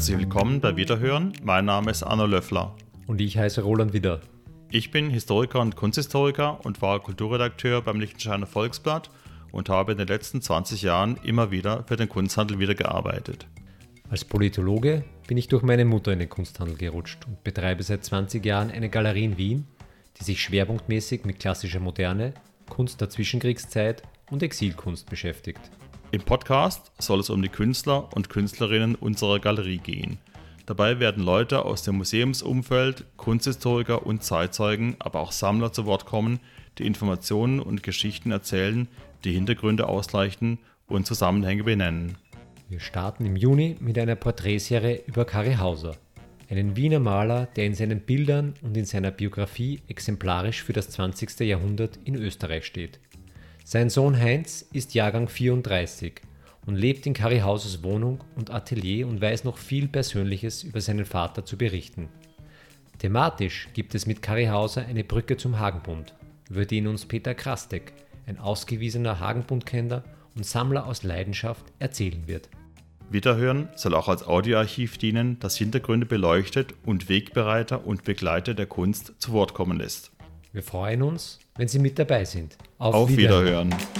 Herzlich willkommen bei Wiederhören. Mein Name ist Anna Löffler. Und ich heiße Roland Widder. Ich bin Historiker und Kunsthistoriker und war Kulturredakteur beim Liechtensteiner Volksblatt und habe in den letzten 20 Jahren immer wieder für den Kunsthandel wieder gearbeitet. Als Politologe bin ich durch meine Mutter in den Kunsthandel gerutscht und betreibe seit 20 Jahren eine Galerie in Wien, die sich schwerpunktmäßig mit klassischer Moderne, Kunst der Zwischenkriegszeit und Exilkunst beschäftigt. Im Podcast soll es um die Künstler und Künstlerinnen unserer Galerie gehen. Dabei werden Leute aus dem Museumsumfeld, Kunsthistoriker und Zeitzeugen, aber auch Sammler zu Wort kommen, die Informationen und Geschichten erzählen, die Hintergründe ausleuchten und Zusammenhänge benennen. Wir starten im Juni mit einer Porträtserie über Kari Hauser, einen Wiener Maler, der in seinen Bildern und in seiner Biografie exemplarisch für das 20. Jahrhundert in Österreich steht. Sein Sohn Heinz ist Jahrgang 34 und lebt in Kari Hausers Wohnung und Atelier und weiß noch viel Persönliches über seinen Vater zu berichten. Thematisch gibt es mit Kari Hauser eine Brücke zum Hagenbund, über den uns Peter Krastek, ein ausgewiesener Hagenbundkenner und Sammler aus Leidenschaft, erzählen wird. Wiederhören soll auch als Audioarchiv dienen, das Hintergründe beleuchtet und Wegbereiter und Begleiter der Kunst zu Wort kommen lässt. Wir freuen uns, wenn Sie mit dabei sind. Auf, Auf Wiederhören. Wiederhören.